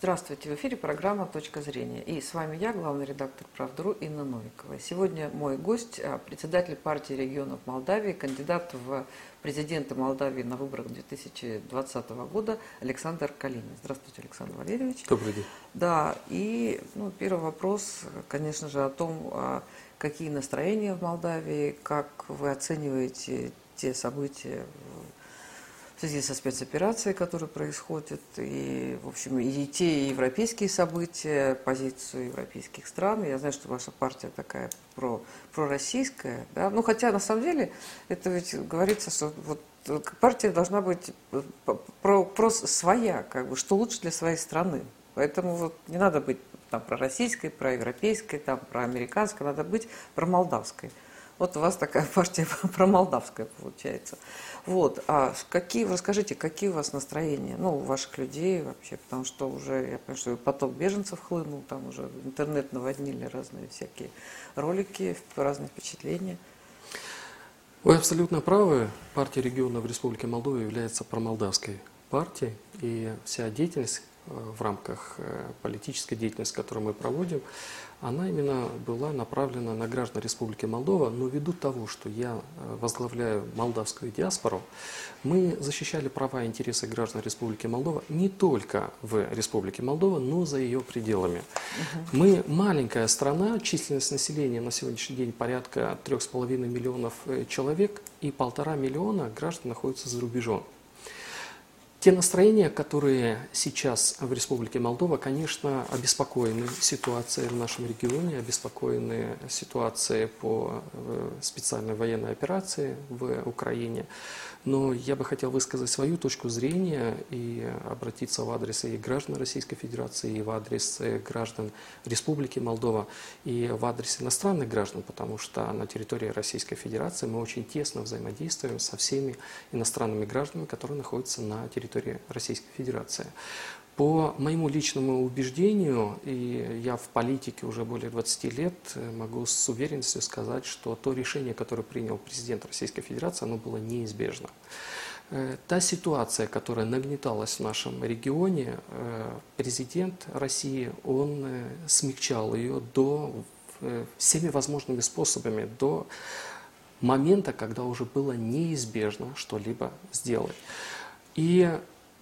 Здравствуйте, в эфире программа «Точка зрения». И с вами я, главный редактор «Правдру» Инна Новикова. Сегодня мой гость, а, председатель партии регионов Молдавии, кандидат в президенты Молдавии на выборах 2020 года Александр Калинин. Здравствуйте, Александр Валерьевич. Добрый день. Да, и ну, первый вопрос, конечно же, о том, а, какие настроения в Молдавии, как вы оцениваете те события в связи со спецоперацией, которая происходит, и, в общем, и те европейские события, позицию европейских стран. Я знаю, что ваша партия такая про, пророссийская, да, ну, хотя, на самом деле, это ведь говорится, что вот партия должна быть про, про своя, как бы, что лучше для своей страны. Поэтому вот не надо быть там про российской, про европейской, там про американской, надо быть про молдавской. Вот у вас такая партия про молдавская получается. Вот, а какие, расскажите, какие у вас настроения, ну, у ваших людей вообще, потому что уже, я понимаю, что поток беженцев хлынул, там уже интернет наводнили разные всякие ролики, разные впечатления. Вы абсолютно правы. Партия регионов Республики Молдова является промолдавской партией, и вся деятельность в рамках э, политической деятельности, которую мы проводим, она именно была направлена на граждан Республики Молдова, но ввиду того, что я э, возглавляю молдавскую диаспору, мы защищали права и интересы граждан Республики Молдова не только в Республике Молдова, но за ее пределами. Угу. Мы маленькая страна, численность населения на сегодняшний день порядка 3,5 миллионов э, человек, и полтора миллиона граждан находятся за рубежом. Те настроения, которые сейчас в Республике Молдова, конечно, обеспокоены ситуацией в нашем регионе, обеспокоены ситуацией по э, специальной военной операции в Украине. Но я бы хотел высказать свою точку зрения и обратиться в адрес и граждан Российской Федерации, и в адрес э, граждан Республики Молдова, и в адрес иностранных граждан, потому что на территории Российской Федерации мы очень тесно взаимодействуем со всеми иностранными гражданами, которые находятся на территории Российской Федерации. По моему личному убеждению, и я в политике уже более 20 лет, могу с уверенностью сказать, что то решение, которое принял президент Российской Федерации, оно было неизбежно. Э, та ситуация, которая нагнеталась в нашем регионе, э, президент России, он э, смягчал ее до всеми возможными способами, до момента, когда уже было неизбежно что-либо сделать. И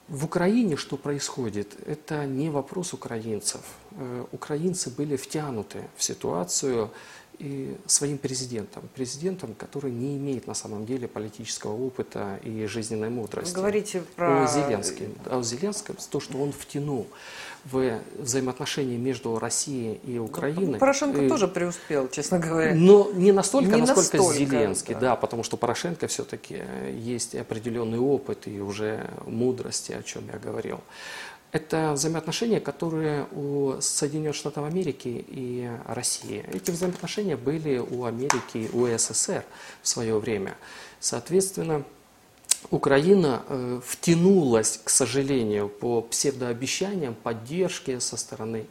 в Украине что происходит? Это не вопрос украинцев. Э, украинцы были втянуты в ситуацию и своим президентом. Президентом, который не имеет на самом деле политического опыта и жизненной мудрости. Говорите про... О Зеленском. О Зеленском, то, что он втянул в взаимоотношения между Россией и Украиной. Ну, Порошенко и... тоже преуспел, честно говоря. Но не настолько, не насколько настолько, Зеленский, да. да, потому что Порошенко все-таки есть определенный опыт и уже мудрости, о чем я говорил. Это взаимоотношения, которые у Соединенных Штатов Америки и России. Эти взаимоотношения были у Америки у СССР в свое время. Соответственно, Украина э, втянулась, к сожалению, по псевдообещаниям поддержки со стороны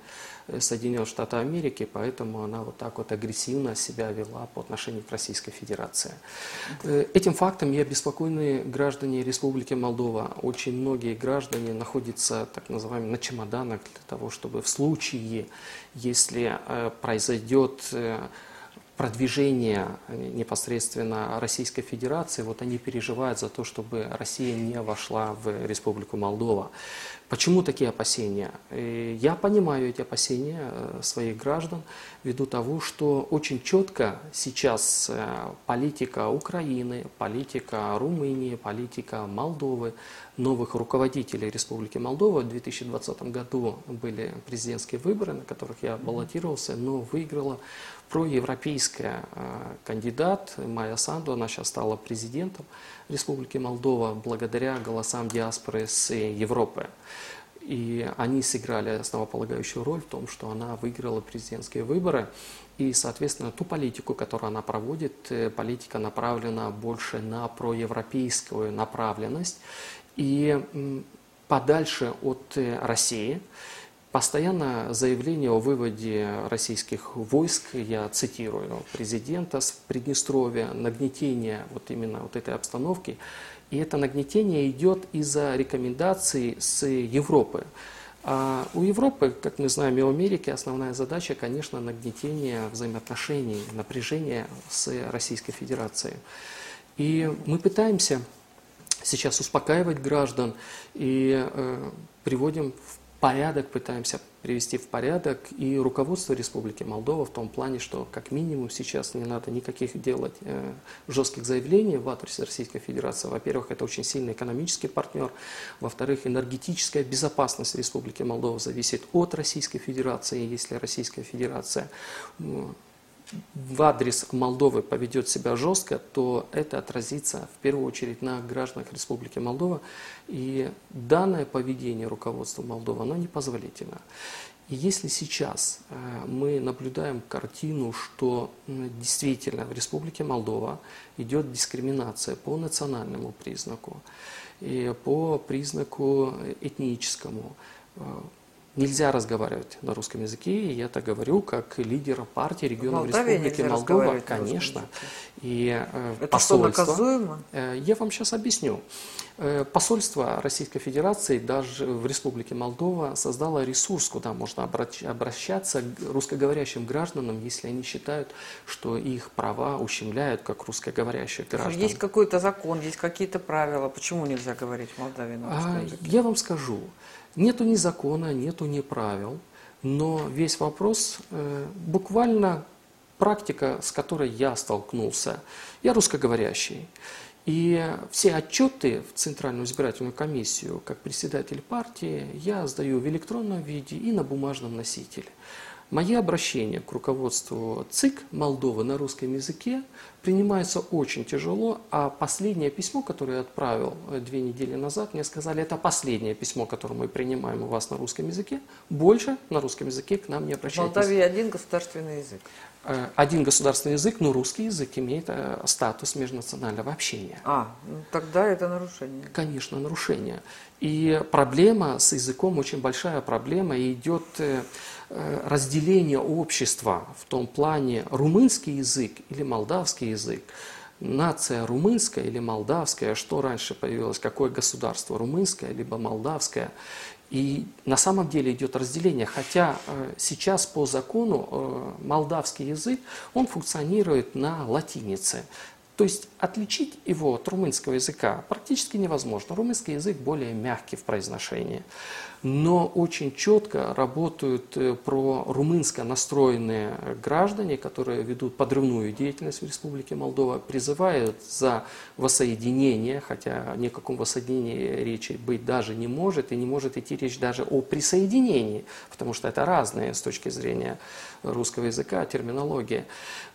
Соединенных Штатов Америки, поэтому она вот так вот агрессивно себя вела по отношению к Российской Федерации. Э, этим фактом я обеспокоены граждане Республики Молдова. Очень многие граждане находятся, так называемым, на чемоданах для того, чтобы в случае, если произойдет продвижения непосредственно Российской Федерации, вот они переживают за то, чтобы Россия не вошла в Республику Молдова. Почему такие опасения? Я понимаю эти опасения э, своих граждан ввиду того, что очень четко сейчас э, политика Украины, политика Румынии, политика Молдовы, новых руководителей Республики Молдова в 2020 году были президентские выборы, на которых я баллотировался, но выиграла проевропейская э, кандидат Майя Санду, она сейчас стала президентом Республики Молдова благодаря голосам диаспоры с Европы. И они сыграли основополагающую роль в том, что она выиграла президентские выборы. И, соответственно, ту политику, которую она проводит, э, политика направлена больше на проевропейскую направленность и подальше от э, России. Постоянно заявление о выводе российских войск, я цитирую президента с Приднестровья, нагнетение вот именно вот этой обстановки. И это нагнетение идет из-за рекомендаций с Европы. А у Европы, как мы знаем, и у Америки основная задача, конечно, нагнетение взаимоотношений, напряжение с Российской Федерацией. И мы пытаемся сейчас успокаивать граждан и э, приводим в порядок, пытаемся привести в порядок и руководство Республики Молдова в том плане, что как минимум сейчас не надо никаких делать э, жестких заявлений в адрес Российской Федерации. Во-первых, это очень сильный экономический партнер. Во-вторых, энергетическая безопасность Республики Молдова зависит от Российской Федерации. Если Российская Федерация в адрес Молдовы поведет себя жестко, то это отразится в первую очередь на гражданах Республики Молдова. И данное поведение руководства Молдовы, оно непозволительно. И если сейчас э, мы наблюдаем картину, что действительно в Республике Молдова идет дискриминация по национальному признаку, и по признаку этническому, э, нельзя разговаривать на русском языке, и я это говорю как лидер партии региона Республики Молдова, конечно. И э, это посольство, что, наказуемо? Э, я вам сейчас объясню. Э, посольство Российской Федерации даже в Республике Молдова создало ресурс, куда можно обращаться к русскоговорящим гражданам, если они считают, что их права ущемляют, как русскоговорящих граждан. Есть какой-то закон, есть какие-то правила, почему нельзя говорить в Молдавии на русском а, языке? Я вам скажу. Нету ни закона, нету ни правил, но весь вопрос э, буквально практика, с которой я столкнулся. Я русскоговорящий. И все отчеты в Центральную избирательную комиссию, как председатель партии, я сдаю в электронном виде и на бумажном носителе. Мои обращения к руководству ЦИК Молдовы на русском языке принимаются очень тяжело, а последнее письмо, которое я отправил э, две недели назад, мне сказали, это последнее письмо, которое мы принимаем у вас на русском языке, больше на русском языке к нам не обращайтесь. В Молдавии один государственный язык. Э, один государственный язык, но русский язык имеет э, статус межнационального общения. А, ну, тогда это нарушение. Конечно, нарушение. И проблема с языком очень большая проблема, и идет разделение общества в том плане румынский язык или молдавский язык, нация румынская или молдавская, что раньше появилось, какое государство, румынское либо молдавское. И на самом деле идет разделение, хотя э, сейчас по закону э, молдавский язык, он функционирует на латинице. То есть отличить его от румынского языка практически невозможно. Румынский язык более мягкий в произношении но очень четко работают э, про румынско настроенные граждане, которые ведут подрывную деятельность в Республике Молдова, призывают за воссоединение, хотя ни о каком воссоединении речи быть даже не может, и не может идти речь даже о присоединении, потому что это разные с точки зрения русского языка терминологии.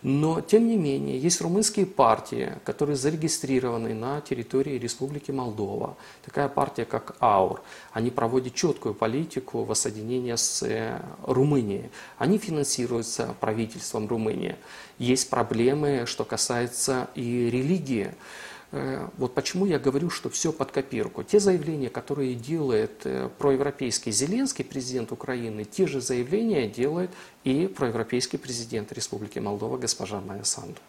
Но, тем не менее, есть румынские партии, которые зарегистрированы на территории Республики Молдова. Такая партия, как АУР. Они проводят четко четкую политику воссоединения с э, Румынией. Они финансируются правительством Румынии. Есть проблемы, что касается и религии. Э, вот почему я говорю, что все под копирку. Те заявления, которые делает э, проевропейский Зеленский, президент Украины, те же заявления делает и проевропейский президент Республики Молдова госпожа Майя Санду.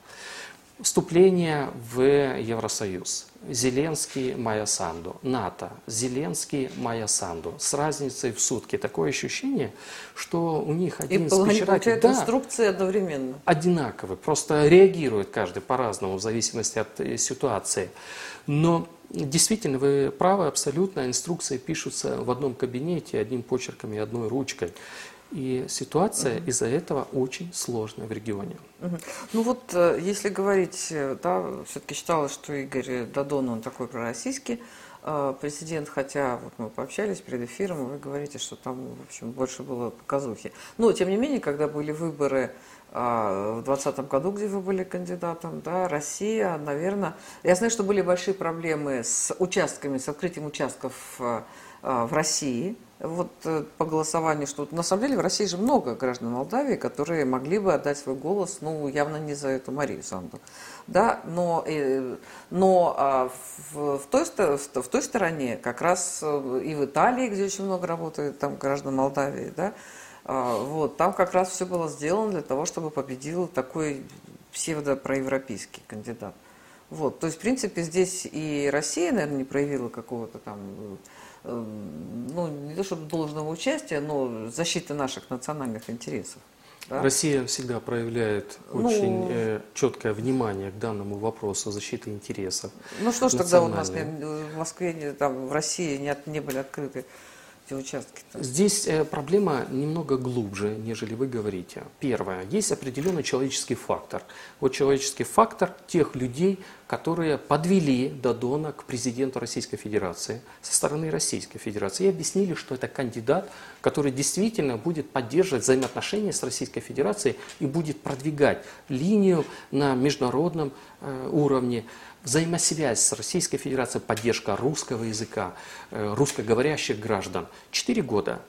Вступление в Евросоюз. Зеленский, Майя Санду. НАТО. Зеленский, Майя Санду. С разницей в сутки. Такое ощущение, что у них один И спичратель... да, инструкции одновременно. Одинаковый. Просто реагирует каждый по-разному в зависимости от э, ситуации. Но Действительно, вы правы абсолютно. Инструкции пишутся в одном кабинете, одним почерком и одной ручкой. И ситуация угу. из-за этого очень сложная в регионе. Угу. Ну вот, э, если говорить, э, да, все-таки считалось, что Игорь Дадон, он такой пророссийский э, президент, хотя вот мы пообщались перед эфиром, вы говорите, что там, в общем, больше было показухи. Но, тем не менее, когда были выборы в 2020 году, где вы были кандидатом, да, Россия, наверное, я знаю, что были большие проблемы с участками, с открытием участков в России, вот э, по голосованию, что на самом деле в России же много граждан Молдавии, которые могли бы отдать свой голос, ну, явно не за эту Марию Санду. Да, но, э, но а в, в, той, в той стороне, как раз э, и в Италии, где очень много работает там граждан Молдавии, да, а, вот, там как раз все было сделано для того, чтобы победил такой псевдопроевропейский кандидат. Вот, то есть, в принципе, здесь и Россия, наверное, не проявила какого-то там ну, не то чтобы должного участия, но защиты наших национальных интересов. Да? Россия всегда проявляет ну, очень э, четкое внимание к данному вопросу защиты интересов. Ну что ж тогда у нас в Москве, там, в России не, не были открыты эти участки? -то? Здесь э, проблема немного глубже, нежели вы говорите. Первое. Есть определенный человеческий фактор. Вот человеческий фактор тех людей, которые подвели Дадона к президенту Российской Федерации со стороны Российской Федерации и объяснили, что это кандидат, который действительно будет поддерживать взаимоотношения с Российской Федерацией и будет продвигать линию на международном уровне взаимосвязь с Российской Федерацией, поддержка русского языка, э, русскоговорящих граждан. Четыре года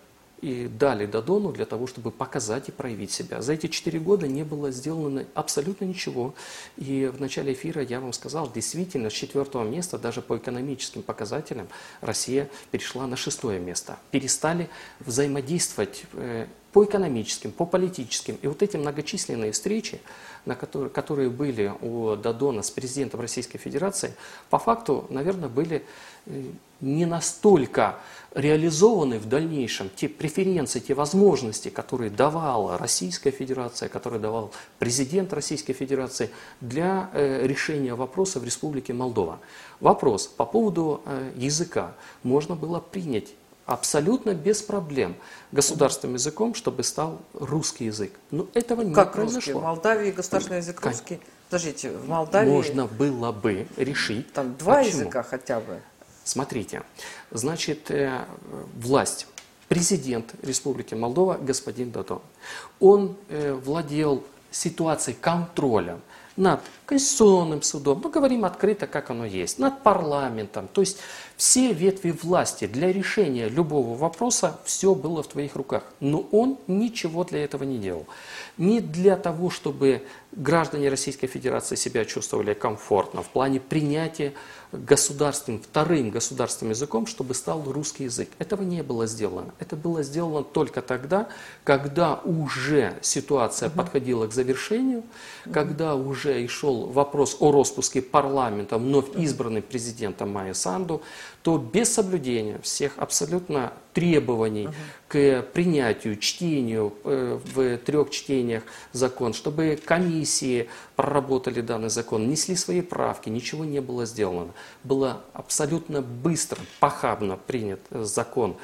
и дали Дадону для того, чтобы показать и проявить себя. За эти четыре года не было сделано абсолютно ничего. И в начале эфира я вам сказал, действительно, с четвертого места, даже по экономическим показателям, Россия перешла на шестое место. Перестали взаимодействовать э, по экономическим, по политическим. И вот эти многочисленные встречи, на которые, которые были у Дадона с президентом Российской Федерации, по факту, наверное, были э, не настолько реализованы в дальнейшем те преференции, те возможности, которые давала Российская Федерация, которые давал президент Российской Федерации для э, решения вопроса в Республике Молдова. Вопрос по поводу э, языка можно было принять абсолютно без проблем государственным языком, чтобы стал русский язык. Но этого не как произошло. Русский? В Молдавии государственный язык как? русский? Подождите, в Молдавии... Можно было бы решить... Там два Почему? языка хотя бы. Смотрите, значит, э, власть, президент Республики Молдова господин Дадон, он э, владел ситуацией контроля над Конституционным судом, мы говорим открыто, как оно есть, над парламентом. То есть все ветви власти для решения любого вопроса, все было в твоих руках. Но он ничего для этого не делал. Не для того, чтобы граждане Российской Федерации себя чувствовали комфортно в плане принятия государственным, вторым государственным языком, чтобы стал русский язык. Этого не было сделано. Это было сделано только тогда, когда уже ситуация угу. подходила к завершению, угу. когда уже и шел вопрос о распуске парламента вновь избранным президентом Майя Санду, то без соблюдения всех абсолютно требований угу. к принятию, чтению э, в трех чтениях закон, чтобы комиссии проработали данный закон, несли свои правки, ничего не было сделано. Было абсолютно быстро, похабно принят закон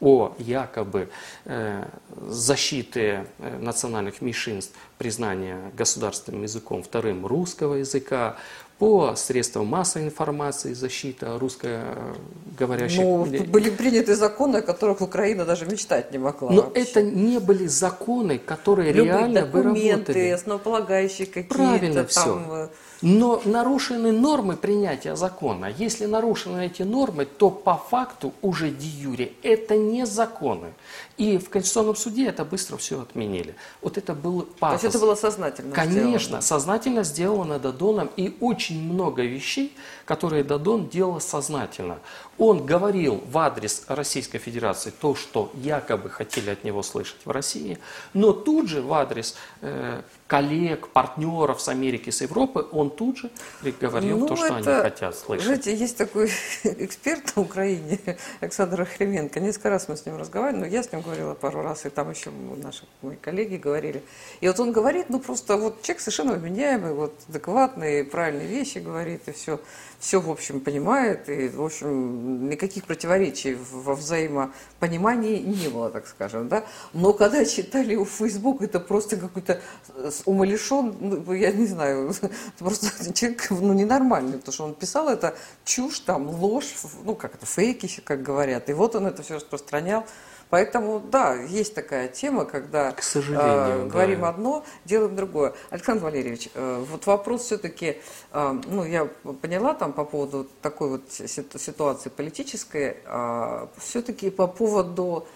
о якобы э, защите э, национальных меньшинств, признания государственным языком вторым русского языка, по средствам массовой информации, защита русскоговорящих. Ну, были приняты законы, о которых Украина даже мечтать не могла. Но вообще. это не были законы, которые Любые реально бы работали. документы, основополагающие какие-то. Правильно там, все. Но нарушены нормы принятия закона. Если нарушены эти нормы, то по факту уже де юре это не законы. И в Конституционном суде это быстро все отменили. Вот это был пафос. То есть это было сознательно Конечно, сделано. сознательно сделано Дадоном. И очень много вещей, которые Дадон делал сознательно. Он говорил в адрес Российской Федерации то, что якобы хотели от него слышать в России, но тут же в адрес э, коллег, партнеров с Америки, с Европы, он тут же говорил ну, то, что это, они хотят слышать. Знаете, есть такой эксперт на Украине, Александр Охременко. Несколько раз мы с ним разговаривали, но я с ним говорила пару раз, и там еще наши мои коллеги говорили. И вот он говорит, ну просто вот человек совершенно вменяемый, вот адекватный, правильные вещи говорит, и все все, в общем, понимает, и, в общем, никаких противоречий во взаимопонимании не было, так скажем, да. Но когда читали у Facebook, это просто какой-то умалишен, ну, я не знаю, просто человек, ну, ненормальный, потому что он писал это чушь, там, ложь, ну, как это, фейки, как говорят, и вот он это все распространял. Поэтому, да, есть такая тема, когда К сожалению, э, говорим да. одно, делаем другое. Александр Валерьевич, э, вот вопрос все-таки, э, ну, я поняла там по поводу такой вот ситуации политической, э, все-таки по поводу,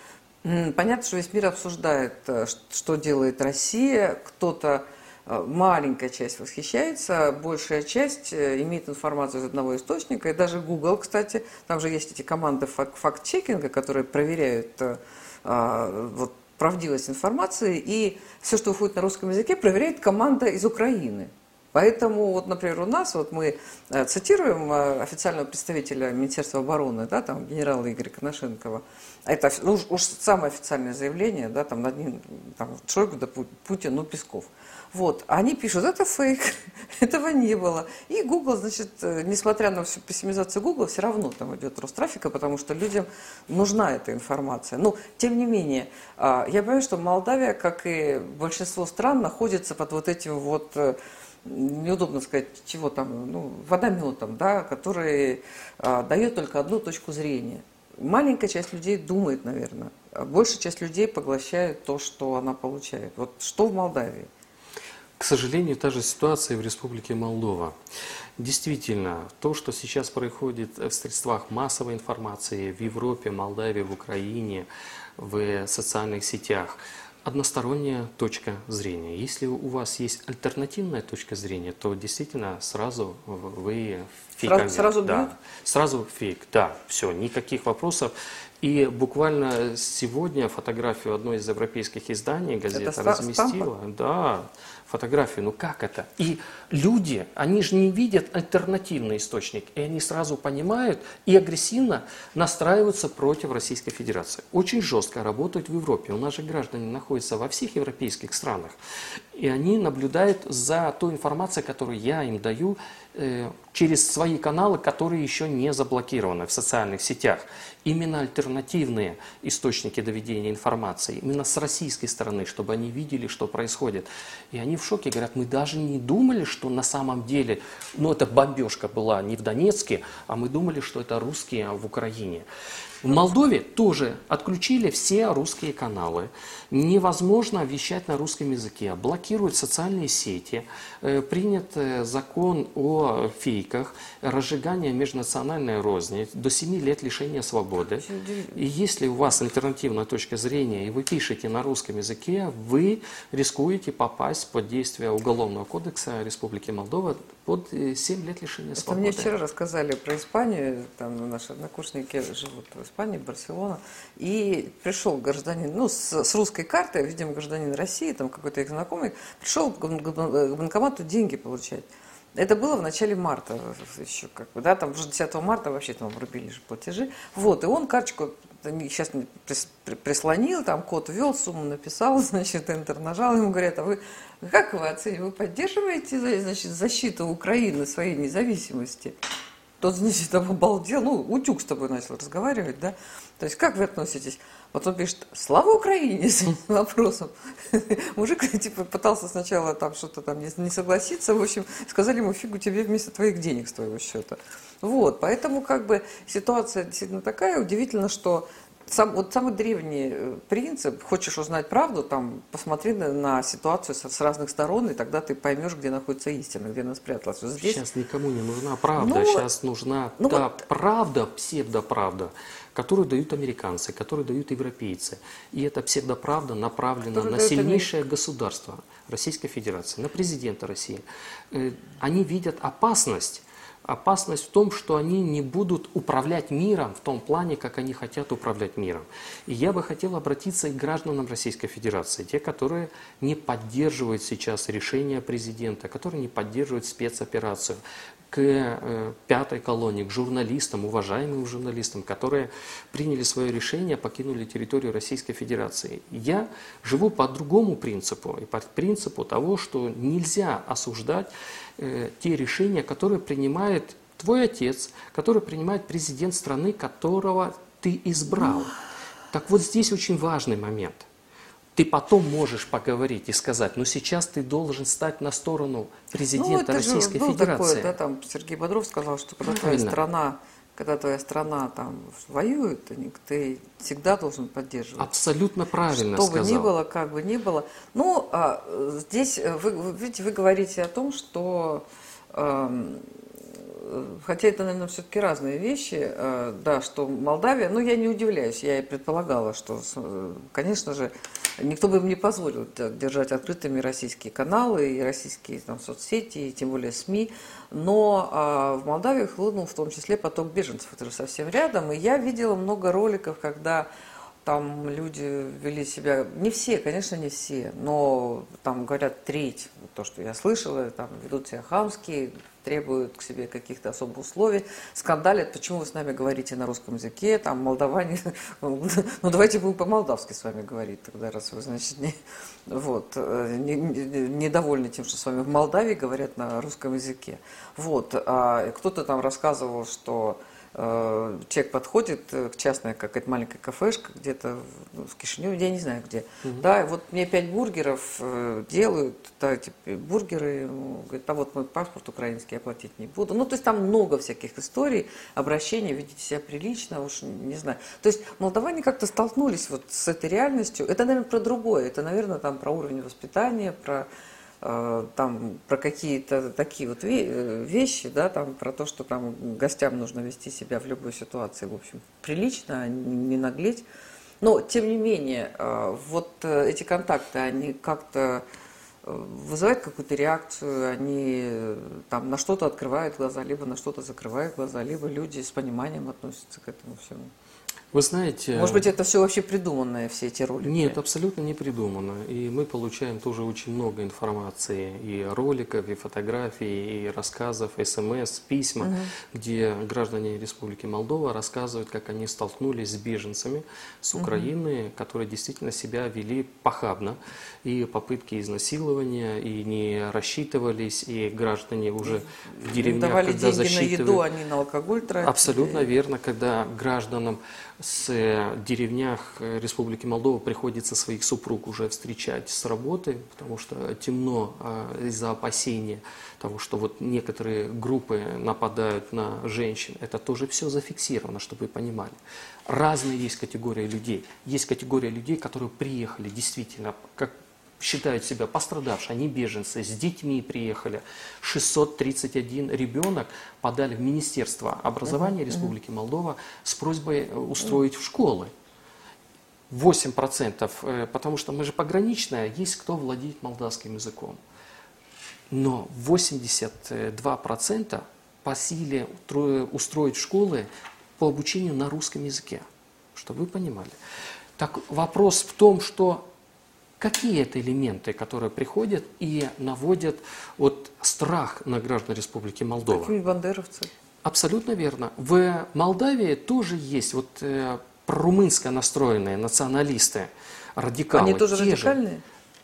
понятно, что весь мир обсуждает, э, что делает Россия, кто-то маленькая часть восхищается, большая часть э, имеет информацию из одного источника. И даже Google, кстати, там же есть эти команды факт-чекинга, которые проверяют э, а, вот, правдивость информации. И все, что выходит на русском языке, проверяет команда из Украины. Поэтому, вот, например, у нас, вот мы э, цитируем э, официального представителя Министерства обороны, да, там, генерала Игоря Коношенкова, это ну, уж, уж самое официальное заявление, да, там, над ним, там, Шойгу, да, Путин, ну, Песков. Вот, они пишут, это фейк, этого не было. И Google, значит, э, несмотря на всю пессимизацию Google, все равно там идет рост трафика, потому что людям нужна эта информация. Но, тем не менее, а, я понимаю, что Молдавия, как и большинство стран, находится под вот этим вот неудобно сказать, чего там, ну, водометом, да, который а, дает только одну точку зрения. Маленькая часть людей думает, наверное, а большая часть людей поглощает то, что она получает. Вот что в Молдавии? К сожалению, та же ситуация в Республике Молдова. Действительно, то, что сейчас происходит в средствах массовой информации в Европе, Молдавии, в Украине, в социальных сетях – односторонняя точка зрения. Если у вас есть альтернативная точка зрения, то действительно сразу вы фейками. Сразу, сразу да. Сразу фейк, да, все, никаких вопросов. И буквально сегодня фотографию одной из европейских изданий газета это разместила. Стампа? Да, фотографию. Ну как это? И люди, они же не видят альтернативный источник, и они сразу понимают и агрессивно настраиваются против Российской Федерации. Очень жестко работают в Европе. У нас же граждане находятся во всех европейских странах. И они наблюдают за той информацией, которую я им даю через свои каналы, которые еще не заблокированы в социальных сетях. Именно альтернативные источники доведения информации, именно с российской стороны, чтобы они видели, что происходит. И они в шоке, говорят, мы даже не думали, что на самом деле, ну это бомбежка была не в Донецке, а мы думали, что это русские в Украине. В Молдове тоже отключили все русские каналы. Невозможно вещать на русском языке. Блокируют социальные сети. Э, принят э, закон о фейках, разжигание межнациональной розни, до 7 лет лишения свободы. И если у вас альтернативная точка зрения, и вы пишете на русском языке, вы рискуете попасть под действие Уголовного кодекса Республики Молдова под 7 э, лет лишения Это свободы. Мне вчера рассказали про Испанию, там наши однокурсники живут в Испании, Барселона, и пришел гражданин, ну, с, с русской картой, видимо, гражданин России, там какой-то их знакомый, пришел к банкомату деньги получать. Это было в начале марта еще, как бы, да, там уже 10 марта вообще там врубили же платежи. Вот, и он карточку сейчас прислонил, там код ввел, сумму написал, значит, интер нажал, ему говорят, а вы как вы оцениваете, вы поддерживаете, значит, защиту Украины своей независимости? Тот, значит, там обалдел, ну, утюг с тобой начал разговаривать, да? То есть, как вы относитесь? Потом пишет, слава Украине, с вопросом. Мужик, типа, пытался сначала там что-то там не согласиться, в общем, сказали ему, фигу тебе вместо твоих денег с твоего счета. Вот, поэтому, как бы, ситуация действительно такая, удивительно, что сам, вот самый древний э, принцип, хочешь узнать правду, там, посмотри на, на ситуацию с, с разных сторон, и тогда ты поймешь, где находится истина, где она спряталась. Вот здесь... Сейчас никому не нужна правда, ну, сейчас нужна ну, та вот... правда, псевдоправда, которую дают американцы, которую дают европейцы. И эта псевдоправда направлена Который на сильнейшее Америка. государство Российской Федерации, на президента России. Э, они видят опасность Опасность в том, что они не будут управлять миром в том плане, как они хотят управлять миром. И я бы хотел обратиться к гражданам Российской Федерации, те, которые не поддерживают сейчас решение президента, которые не поддерживают спецоперацию, к э, пятой колонии, к журналистам, уважаемым журналистам, которые приняли свое решение, покинули территорию Российской Федерации. Я живу по другому принципу, и по принципу того, что нельзя осуждать э, те решения, которые принимает твой отец, которые принимает президент страны, которого ты избрал. Так вот здесь очень важный момент – ты потом можешь поговорить и сказать, но сейчас ты должен стать на сторону президента ну, Российской же был Федерации. Такое, да, там Сергей Бодров сказал, что когда Правильно. твоя страна, когда твоя страна там воюет, ты всегда должен поддерживать. Абсолютно правильно Что сказал. бы ни было, как бы ни было. Ну, а, здесь вы, видите, вы говорите о том, что э, хотя это, наверное, все-таки разные вещи, э, да, что Молдавия, ну, я не удивляюсь, я и предполагала, что, конечно же, никто бы им не позволил держать открытыми российские каналы и российские там, соцсети, и тем более СМИ, но а, в Молдавии хлынул в том числе поток беженцев, же совсем рядом, и я видела много роликов, когда там люди вели себя, не все, конечно, не все, но там говорят треть, то, что я слышала, там ведут себя хамски, требуют к себе каких-то особых условий, скандалят, почему вы с нами говорите на русском языке, там молдаване, ну давайте будем по-молдавски с вами говорить тогда, раз вы, значит, не, вот, э, не, не, недовольны тем, что с вами в Молдавии говорят на русском языке. Вот, а кто-то там рассказывал, что человек подходит э, к частной какая-то маленькая кафешка где-то в Кишиневе, я не знаю где. Угу. Да, вот мне пять бургеров э, делают, да, типа, бургеры, ну, говорит, а вот мой паспорт украинский оплатить не буду. Ну, то есть там много всяких историй, обращений, ведите себя прилично, уж не знаю. То есть молдаване как-то столкнулись вот с этой реальностью. Это, наверное, про другое. Это, наверное, там про уровень воспитания, про Э, там про какие-то такие вот э, вещи, да, там про то, что там гостям нужно вести себя в любой ситуации, в общем, прилично, а не наглеть. Но, тем не менее, э, вот эти контакты, они как-то вызывают какую-то реакцию, они там на что-то открывают глаза, либо на что-то закрывают глаза, либо люди с пониманием относятся к этому всему. Вы знаете... Может быть, это все вообще придуманное, все эти ролики? Нет, абсолютно не придумано. И мы получаем тоже очень много информации, и роликов, и фотографий, и рассказов, смс, письма, угу. где граждане Республики Молдова рассказывают, как они столкнулись с беженцами с Украины, угу. которые действительно себя вели похабно. И попытки изнасилования, и не рассчитывались, и граждане уже в деревнях, Давали когда деньги на еду, они на алкоголь тратили. Абсолютно верно, когда гражданам с э, деревнях э, Республики Молдова приходится своих супруг уже встречать с работы, потому что темно а, из-за опасения того, что вот некоторые группы нападают на женщин. Это тоже все зафиксировано, чтобы вы понимали. Разные есть категории людей. Есть категория людей, которые приехали действительно, как считают себя пострадавшие, они беженцы, с детьми приехали. 631 ребенок подали в Министерство образования Республики Молдова с просьбой э, устроить в школы. 8%, э, потому что мы же пограничная, есть кто владеет молдавским языком. Но 82% по силе устроить школы по обучению на русском языке, чтобы вы понимали. Так вопрос в том, что Какие это элементы, которые приходят и наводят вот страх на граждан Республики Молдова? Какие бандеровцы? Абсолютно верно. В Молдавии тоже есть вот э, прорумынско настроенные националисты, радикалы. Они тоже радикальные? Же.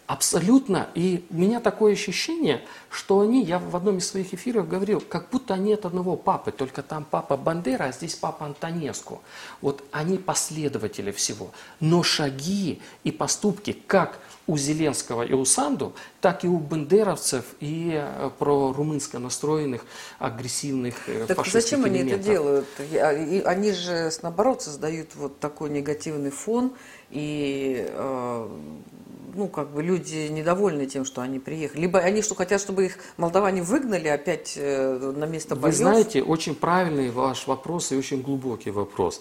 Абсолютно. И у меня такое ощущение, что они, я в одном из своих эфиров говорил, как будто они от одного папы, только там папа Бандера, а здесь папа Антонеску. Вот они последователи всего. Но шаги и поступки, как у Зеленского и у Санду, так и у бандеровцев и э, про румынско настроенных агрессивных э, так фашистских зачем они элементов. это делают? Они же, наоборот, создают вот такой негативный фон и э, ну, как бы люди недовольны тем, что они приехали. Либо они что хотят, чтобы их молдаване выгнали опять э, на место боев. Вы знаете, очень правильный ваш вопрос и очень глубокий вопрос.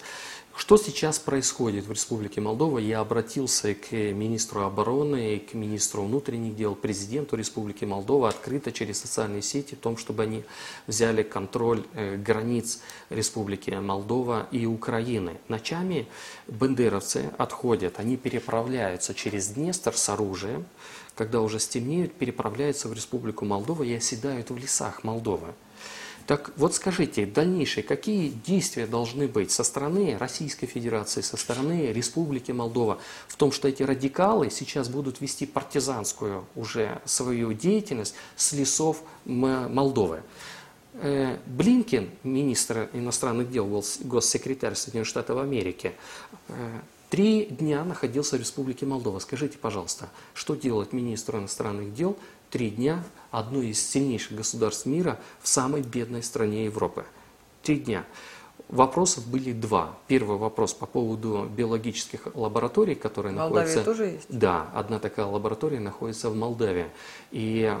Что сейчас происходит в Республике Молдова? Я обратился к министру обороны, к министру внутренних дел, президенту Республики Молдова открыто через социальные сети о том, чтобы они взяли контроль э, границ Республики Молдова и Украины. Ночами бандеровцы отходят, они переправляются через Днестр с оружием, когда уже стемнеют, переправляются в Республику Молдова и оседают в лесах Молдовы. Так вот скажите, дальнейшие, какие действия должны быть со стороны Российской Федерации, со стороны Республики Молдова в том, что эти радикалы сейчас будут вести партизанскую уже свою деятельность с лесов Молдовы? Э, Блинкен, министр иностранных дел, госсекретарь Соединенных Штатов Америки, э, три дня находился в Республике Молдова. Скажите, пожалуйста, что делать министру иностранных дел три дня одной из сильнейших государств мира в самой бедной стране Европы. Три дня. Вопросов были два. Первый вопрос по поводу биологических лабораторий, которые в находятся... тоже есть? Да, одна такая лаборатория находится в Молдавии. И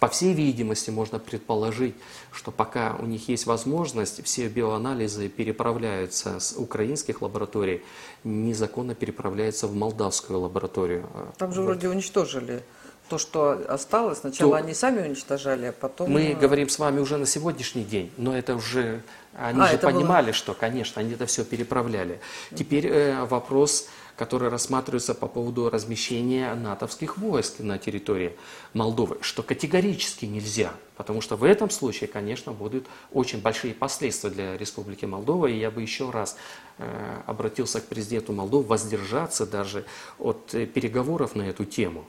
по всей видимости, можно предположить, что пока у них есть возможность, все биоанализы переправляются с украинских лабораторий, незаконно переправляются в молдавскую лабораторию. Там же вроде уничтожили То, что осталось, сначала То- они сами уничтожали, а потом... Мы говорим с вами уже на сегодняшний день, но это уже они А, же это было- понимали, что, конечно, они это все переправляли. Теперь э, вопрос, который рассматривается по поводу размещения натовских войск на территории Молдовы, что категорически нельзя, потому что в этом случае, конечно, будут очень большие последствия для Республики Молдова, и я бы еще раз э, обратился к президенту Молдовы воздержаться даже от э, переговоров на эту тему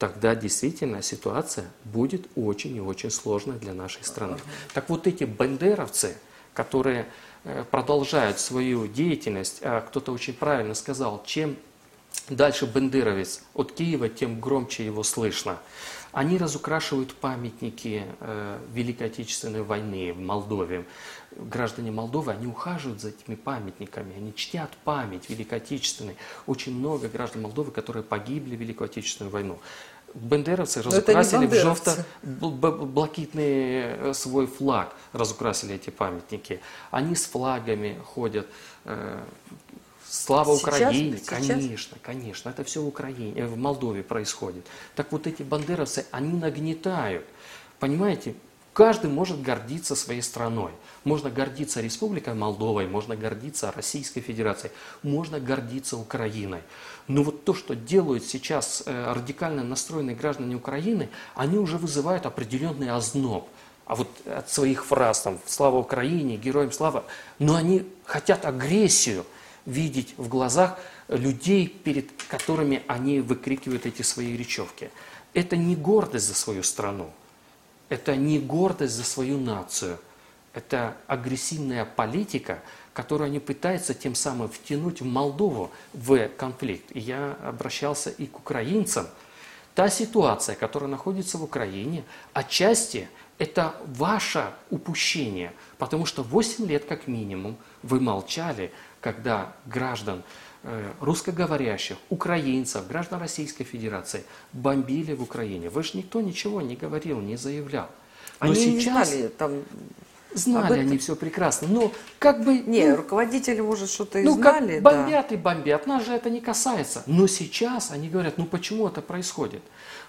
тогда действительно ситуация будет очень и очень сложной для нашей страны. Так вот эти бандеровцы, которые э, продолжают свою деятельность, а кто-то очень правильно сказал, чем дальше бандеровец от Киева, тем громче его слышно. Они разукрашивают памятники э, Великой Отечественной войны в Молдове. Граждане Молдовы, они ухаживают за этими памятниками, они чтят память Великой Отечественной. Очень много граждан Молдовы, которые погибли в Великую Отечественную войну. Но не разукрасили в желто-блакитный э, свой флаг, разукрасили эти памятники. Они с флагами ходят. э, Слава Сейчас? Украине, Сейчас? конечно, конечно, это все в Украине, э, в Молдове происходит. Так вот эти бандеровцы, они нагнетают, понимаете? Каждый может гордиться своей страной. Можно гордиться Республикой Молдовой, можно гордиться Российской Федерацией, можно гордиться Украиной. Но вот то, что делают сейчас э, радикально настроенные граждане Украины, они уже вызывают определенный озноб. А вот от своих фраз, там, «Слава Украине», «Героям слава», но они хотят агрессию видеть в глазах людей, перед которыми они выкрикивают эти свои речевки. Это не гордость за свою страну, это не гордость за свою нацию, это агрессивная политика, которую они пытаются тем самым втянуть в Молдову в конфликт. И я обращался и к украинцам. Та ситуация, которая находится в Украине, отчасти это ваше упущение, потому что 8 лет как минимум вы молчали, когда граждан э, русскоговорящих, украинцев, граждан Российской Федерации бомбили в Украине. Вы же никто ничего не говорил, не заявлял. Но Они сейчас не знали, там... знали об они все прекрасно. Но как бы... Не, ну, руководители, может, что-то и ну, знали, как да. бомбят и бомбят, нас же это не касается. Но сейчас они говорят, ну почему это происходит?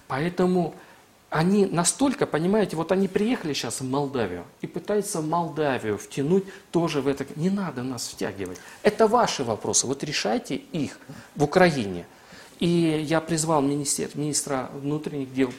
Поэтому они настолько, понимаете, вот они приехали сейчас в Молдавию и пытаются Молдавию втянуть тоже в это. Не надо нас втягивать. Это ваши вопросы. Вот решайте их в Украине. И я призвал министер, министра внутренних дел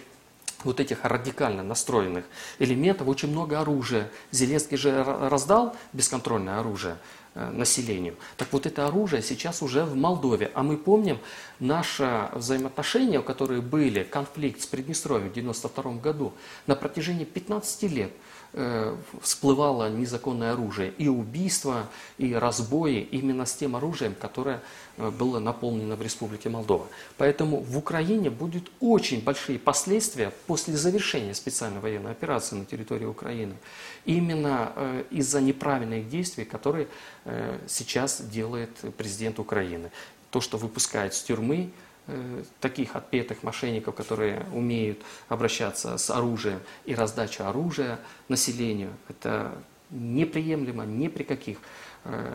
вот этих радикально настроенных элементов, очень много оружия. Зеленский же ра- раздал бесконтрольное оружие э, населению. Так вот это оружие сейчас уже в Молдове. А мы помним наши взаимоотношения, которые были, конфликт с Приднестровьем в 1992 году, на протяжении 15 лет э, всплывало незаконное оружие. И убийства, и разбои именно с тем оружием, которое было наполнено в Республике Молдова. Поэтому в Украине будут очень большие последствия после завершения специальной военной операции на территории Украины. Именно э, из-за неправильных действий, которые э, сейчас делает президент Украины. То, что выпускает с тюрьмы э, таких отпетых мошенников, которые умеют обращаться с оружием и раздача оружия населению, это неприемлемо ни при каких э,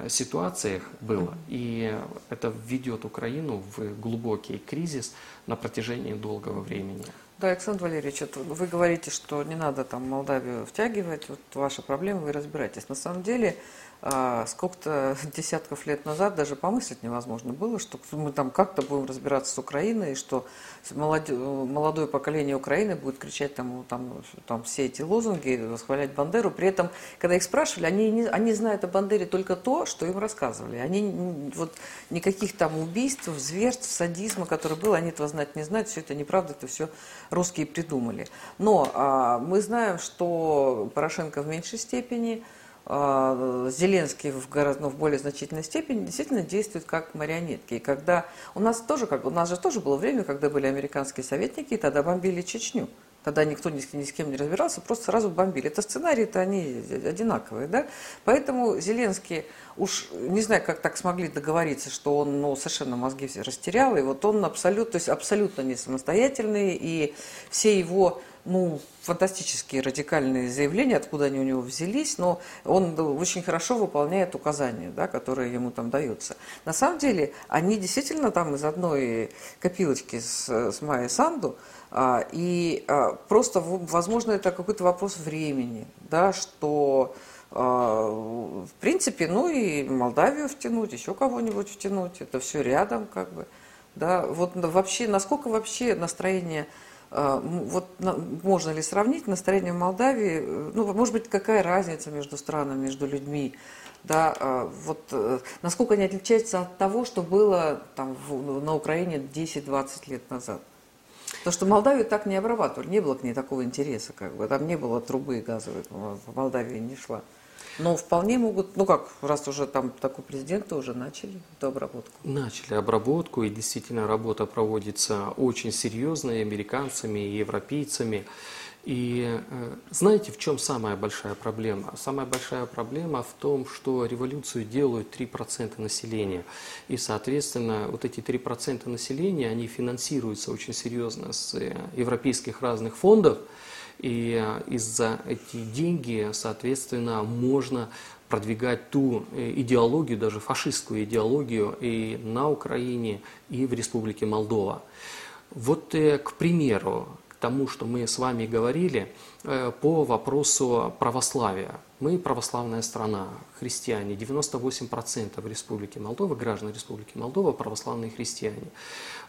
ситуациях было. И это введет Украину в глубокий кризис на протяжении долгого времени. Да, Александр Валерьевич, вы говорите, что не надо там Молдавию втягивать, вот ваша проблема, вы разбираетесь. На самом деле, сколько-то десятков лет назад даже помыслить невозможно было, что мы там как-то будем разбираться с Украиной, и что молодое поколение Украины будет кричать там, там, там все эти лозунги, восхвалять Бандеру. При этом, когда их спрашивали, они, они знают о Бандере только то, что им рассказывали. Они вот никаких там убийств, зверств, садизма, который был, они этого знать не знают. Все это неправда, это все русские придумали. Но а, мы знаем, что Порошенко в меньшей степени, а, Зеленский в гораздо ну, в более значительной степени действительно действует как марионетки. И когда у нас тоже, как у нас же тоже было время, когда были американские советники, и тогда бомбили Чечню. Тогда никто ни с, ни с кем не разбирался, просто сразу бомбили. Это сценарии-то они одинаковые, да? Поэтому Зеленский уж не знаю, как так смогли договориться, что он ну, совершенно мозги все растерял, и вот он абсолютно, то есть абсолютно не самостоятельный, и все его ну, фантастические радикальные заявления, откуда они у него взялись, но он очень хорошо выполняет указания, да, которые ему там даются. На самом деле, они действительно там из одной копилочки с, с Майей Санду, а, и а, просто, возможно, это какой-то вопрос времени, да, что а, в принципе, ну и Молдавию втянуть, еще кого-нибудь втянуть, это все рядом как бы. Да, вот вообще, насколько вообще настроение вот можно ли сравнить настроение в Молдавии? Ну, может быть, какая разница между странами, между людьми? Да, а, вот э, насколько они отличаются от того, что было там на Украине 10-20 лет назад? Потому что Молдавию так не обрабатывали, не было к ней такого интереса, как бы там не было трубы газовой, в Молдавии не шла. Но вполне могут, ну как, раз уже там такой президент, уже начали эту обработку. Начали обработку, и действительно работа проводится очень серьезно и американцами, и европейцами. И э, знаете, в чем самая большая проблема? Самая большая проблема в том, что революцию делают 3% населения. И, соответственно, вот эти 3% населения, они финансируются очень серьезно с э, европейских разных фондов. И э, из-за эти деньги, соответственно, можно продвигать ту э, идеологию, даже фашистскую идеологию и на Украине, и в Республике Молдова. Вот, э, к примеру, к тому, что мы с вами говорили по вопросу православия. Мы православная страна, христиане, 98% в Республике Молдова, граждан Республики Молдова, православные христиане.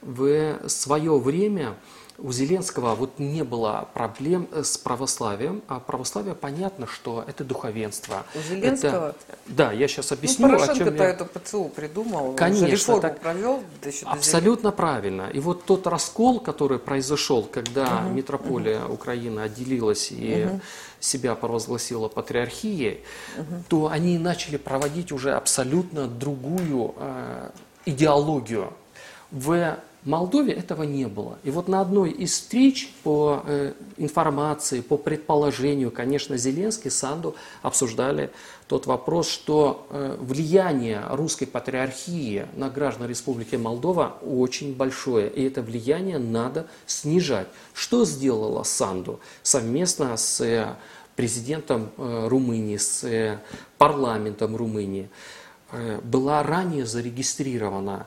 В свое время у Зеленского вот не было проблем с православием, а православие понятно, что это духовенство. У Зеленского? Это, да, я сейчас объясню. Ну, Порошенко-то я... эту ПЦУ придумал, Конечно, так, провел. Да абсолютно правильно. И вот тот раскол, который произошел, когда угу, метрополия угу. Украины отделилась и угу. себя провозгласила патриархией, угу. то они начали проводить уже абсолютно другую э, идеологию. В Молдове этого не было. И вот на одной из встреч по э, информации, по предположению, конечно, Зеленский Санду обсуждали тот вопрос, что э, влияние русской патриархии на граждан Республики Молдова очень большое, и это влияние надо снижать. Что сделала Санду совместно с э, президентом Румынии, с парламентом Румынии? Была ранее зарегистрирована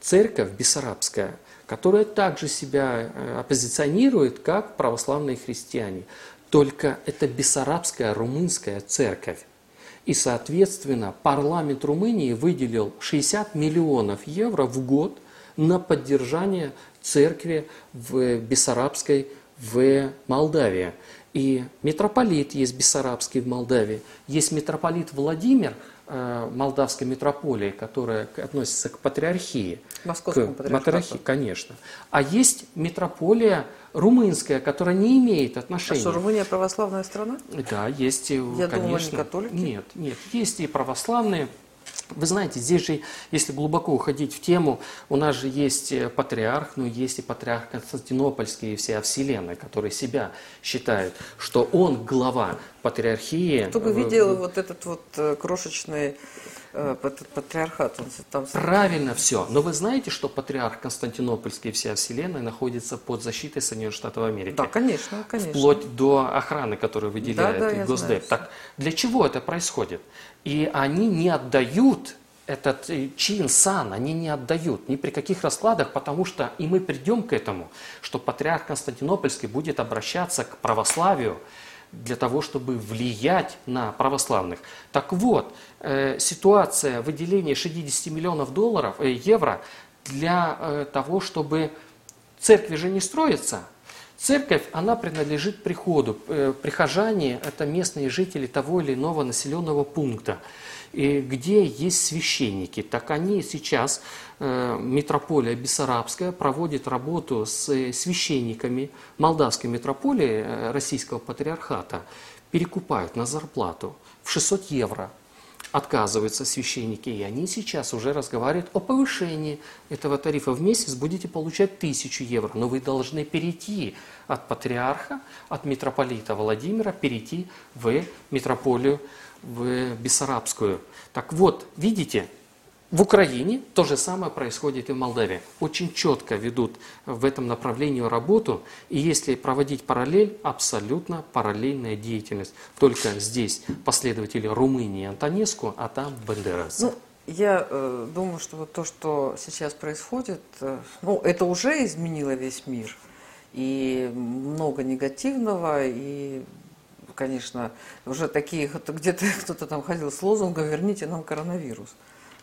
церковь бессарабская, которая также себя э, оппозиционирует как православные христиане. Только это бессарабская румынская церковь. И, соответственно, парламент Румынии выделил 60 миллионов евро в год на поддержание церкви в Бессарабской в Молдавии. И митрополит есть Бессарабский в Молдавии, есть митрополит Владимир – Э, молдавской митрополии, которая относится к патриархии. Московскому к патриархату. конечно. А есть митрополия румынская, которая не имеет отношения. А что, Румыния православная страна? Да, есть, Я конечно. думала, не католики. Нет, нет, есть и православные, вы знаете, здесь же, если глубоко уходить в тему, у нас же есть э, патриарх, но есть и патриарх Константинопольский и вся Вселенная, который себя считает, что он глава патриархии. Кто бы видел вот этот вот э, крошечный э, патриархат. Он там... Правильно все. Но вы знаете, что патриарх Константинопольский и вся Вселенная находится под защитой Соединенных Штатов Америки? Да, конечно, конечно. Вплоть до охраны, которую выделяет да, да, Госдеп. Так для чего это происходит? И они не отдают этот э, чин, сан, они не отдают ни при каких раскладах, потому что, и мы придем к этому, что патриарх Константинопольский будет обращаться к православию для того, чтобы влиять на православных. Так вот, э, ситуация выделения 60 миллионов долларов, э, евро для э, того, чтобы церкви же не строятся, Церковь, она принадлежит приходу. Прихожане – это местные жители того или иного населенного пункта. Где есть священники, так они сейчас, митрополия Бессарабская, проводит работу с священниками Молдавской митрополии э, Российского патриархата, перекупают на зарплату в 600 евро отказываются священники, и они сейчас уже разговаривают о повышении этого тарифа. В месяц будете получать тысячу евро, но вы должны перейти от патриарха, от митрополита Владимира, перейти в митрополию, в Бессарабскую. Так вот, видите, В Украине то же самое происходит и в Молдавии. Очень четко ведут в этом направлении работу. И если проводить параллель, абсолютно параллельная деятельность. Только здесь последователи Румынии Антонеску, а там Бендерас. Ну, я э, думаю, что вот то, что сейчас происходит, э, ну, это уже изменило весь мир. И много негативного, и, конечно, уже такие, где-то кто-то там ходил с лозунгом «Верните нам коронавирус».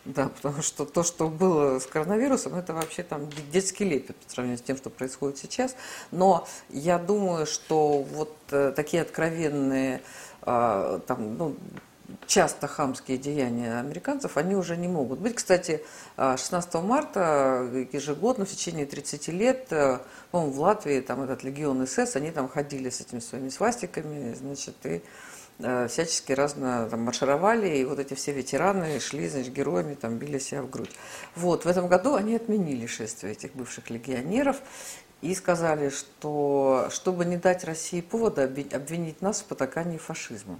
Да, потому что то, что было с коронавирусом, это вообще там детский лепет по сравнению с тем, что происходит сейчас. Но я думаю, что вот э, такие откровенные, э, там, ну, часто хамские деяния американцев, они уже не могут быть. Кстати, 16 марта ежегодно в течение 30 лет, э, по-моему, в Латвии там этот легион СС, они там ходили с этими своими свастиками, значит, и всячески разно там, маршировали, и вот эти все ветераны шли, значит, героями, там, били себя в грудь. Вот, в этом году они отменили шествие этих бывших легионеров и сказали, что чтобы не дать России повода обвинить нас в потакании фашизму.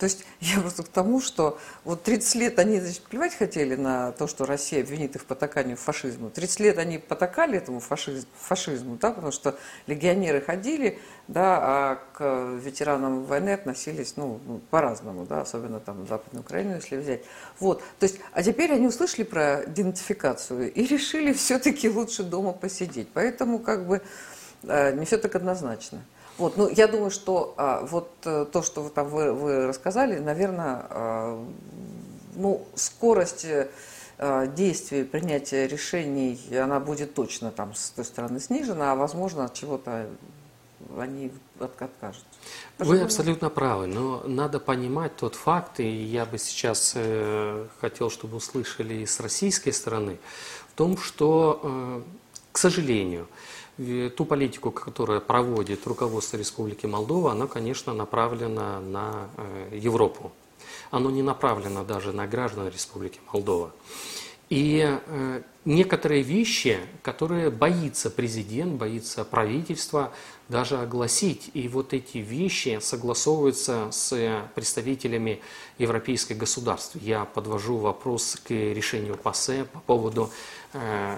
То есть я просто к тому, что вот 30 лет они, значит, плевать хотели на то, что Россия обвинит их в потакании фашизму. 30 лет они потакали этому фашизму, фашизму да, потому что легионеры ходили, да, а к ветеранам войны относились, ну, ну, по-разному, да, особенно там Западную Украину, если взять. Вот, то есть, а теперь они услышали про идентификацию и решили все-таки лучше дома посидеть. Поэтому, как бы, э, не все так однозначно. Вот, ну, я думаю, что а, вот а, то, что вы, там вы, вы рассказали, наверное, а, ну, скорость а, действий, принятия решений, она будет точно там с той стороны снижена, а возможно от чего-то они откажутся. Вы абсолютно правы, но надо понимать тот факт, и я бы сейчас э, хотел, чтобы услышали и с российской стороны, в том, что, э, к сожалению, ту политику, которую проводит руководство Республики Молдова, она, конечно, направлена на э, Европу. Оно не направлено даже на граждан Республики Молдова. И э, некоторые вещи, которые боится президент, боится правительство даже огласить. И вот эти вещи согласовываются с представителями европейских государств. Я подвожу вопрос к решению ПАСЕ по поводу э,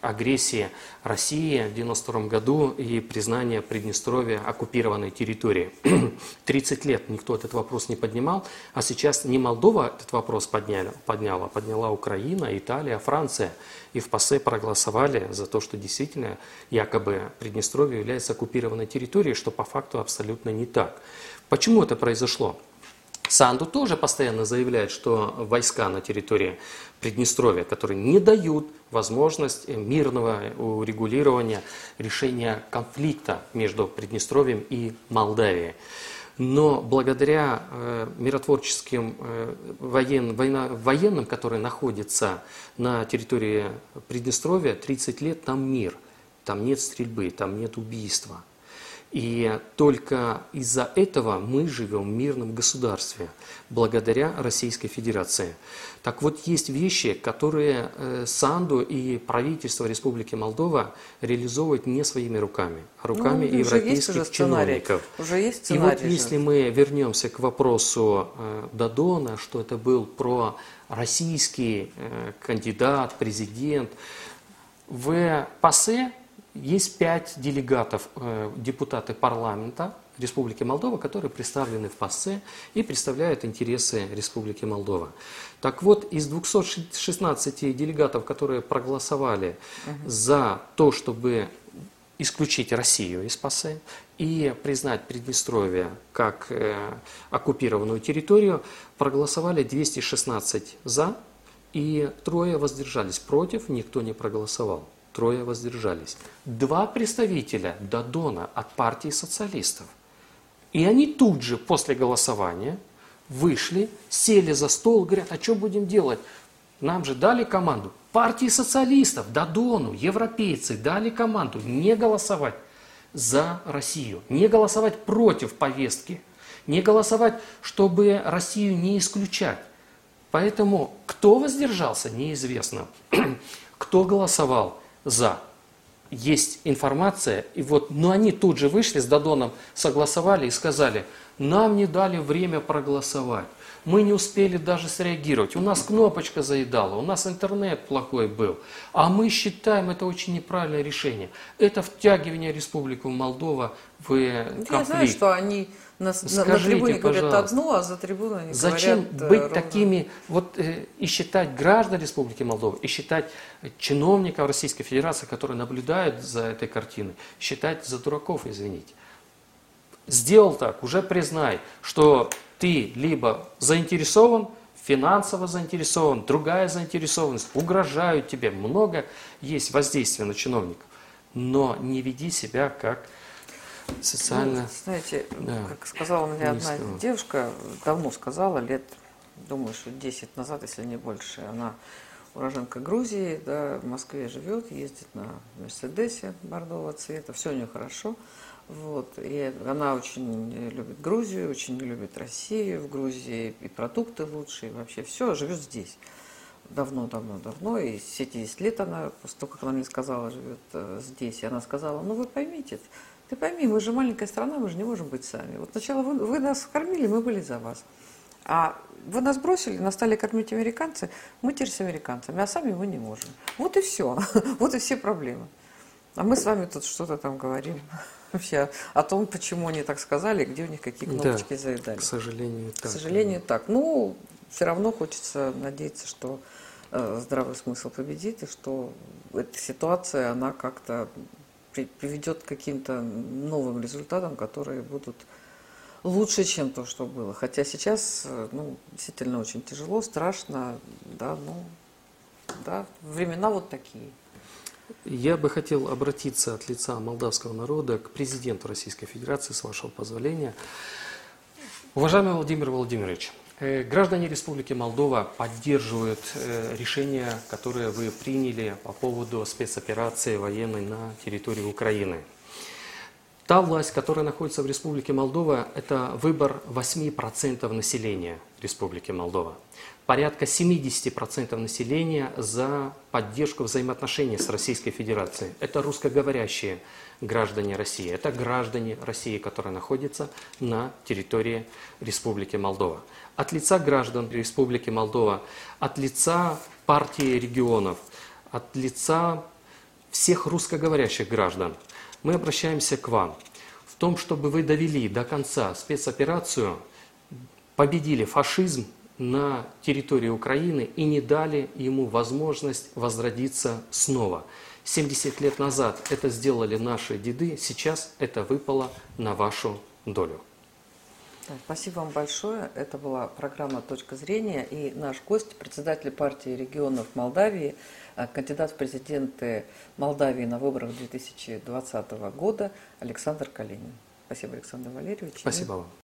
агрессии России в 1992 году и признание Приднестровья оккупированной территории. 30 лет никто этот вопрос не поднимал, а сейчас не Молдова этот вопрос подняла, подняла, подняла Украина, Италия, Франция. И в ПАСЕ проголосовали за то, что действительно якобы Приднестровье является оккупированной территорией, что по факту абсолютно не так. Почему это произошло? Санду тоже постоянно заявляет, что войска на территории Приднестровья, которые не дают возможность мирного урегулирования решения конфликта между Приднестровьем и Молдавией. Но благодаря э, миротворческим э, воен, война, военным, которые находятся на территории Приднестровья, 30 лет там мир, там нет стрельбы, там нет убийства. И только из-за этого мы живем в мирном государстве, благодаря Российской Федерации. Так вот, есть вещи, которые э, Санду и правительство Республики Молдова реализовывают не своими руками, а руками ну, европейских уже чиновников. Уже есть сценарий. И вот если мы вернемся к вопросу э, Дадона, что это был про российский э, кандидат, президент, в ПАСЕ есть пять делегатов, э, депутаты парламента Республики Молдова, которые представлены в ПАСЕ и представляют интересы Республики Молдова. Так вот, из 216 делегатов, которые проголосовали угу. за то, чтобы исключить Россию из ПАСЕ и признать Приднестровье как э, оккупированную территорию, проголосовали 216 за и трое воздержались против, никто не проголосовал трое воздержались. Два представителя Дадона от партии социалистов. И они тут же после голосования вышли, сели за стол, говорят, а что будем делать? Нам же дали команду. Партии социалистов, Дадону, европейцы дали команду не голосовать за Россию, не голосовать против повестки, не голосовать, чтобы Россию не исключать. Поэтому кто воздержался, неизвестно. Кто голосовал за. Есть информация, и вот, но они тут же вышли с Дадоном, согласовали и сказали, Нам не дали время проголосовать. Мы не успели даже среагировать. У нас кнопочка заедала, у нас интернет плохой был. А мы считаем это очень неправильное решение. Это втягивание Республики Молдова в конфликт. Я знаю, что они на, Скажите, на трибуне говорят одно, а за трибуной они Зачем говорят быть ровно... такими, вот э, и считать граждан Республики Молдова, и считать чиновников Российской Федерации, которые наблюдают за этой картиной, считать за дураков, извините. Сделал так, уже признай, что ты либо заинтересован, финансово заинтересован, другая заинтересованность, угрожают тебе, много есть воздействия на чиновников, но не веди себя как социально... Ну, знаете, да, как сказала мне одна девушка, давно сказала, лет, думаю, что 10 назад, если не больше, она уроженка Грузии, да, в Москве живет, ездит на Мерседесе бордового цвета, все у нее хорошо. Вот. И она очень любит Грузию, очень любит Россию. В Грузии и продукты лучшие, и вообще все, живет здесь. Давно-давно-давно, и все 10 лет она, после того, как она мне сказала, живет э, здесь, и она сказала, ну вы поймите, ты пойми, мы же маленькая страна, мы же не можем быть сами. Вот сначала вы, вы нас кормили, мы были за вас. А вы нас бросили, нас стали кормить американцы, мы теперь с американцами, а сами мы не можем. Вот и все, вот и все проблемы. А мы с вами тут что-то там говорим вообще о том, почему они так сказали, где у них какие кнопочки да, заедали. К сожалению, так. К сожалению, так. Ну, все равно хочется надеяться, что э, здравый смысл победит, и что эта ситуация, она как-то приведет к каким-то новым результатам, которые будут лучше, чем то, что было. Хотя сейчас, э, ну, действительно очень тяжело, страшно, да, ну, да, времена вот такие. Я бы хотел обратиться от лица молдавского народа к президенту Российской Федерации, с вашего позволения. Уважаемый Владимир Владимирович, э, граждане Республики Молдова поддерживают э, решение, которое вы приняли по поводу спецоперации военной на территории Украины. Та власть, которая находится в Республике Молдова, это выбор 8% населения Республики Молдова порядка 70% населения за поддержку взаимоотношений с Российской Федерацией. Это русскоговорящие граждане России. Это граждане России, которые находятся на территории Республики Молдова. От лица граждан Республики Молдова, от лица партии регионов, от лица всех русскоговорящих граждан мы обращаемся к вам в том, чтобы вы довели до конца спецоперацию, победили фашизм, на территории Украины и не дали ему возможность возродиться снова. 70 лет назад это сделали наши деды, сейчас это выпало на вашу долю. Спасибо вам большое. Это была программа «Точка зрения» и наш гость, председатель партии регионов Молдавии, э, кандидат в президенты Молдавии на выборах 2020 года Александр Калинин. Спасибо, Александр Валерьевич. Спасибо вам.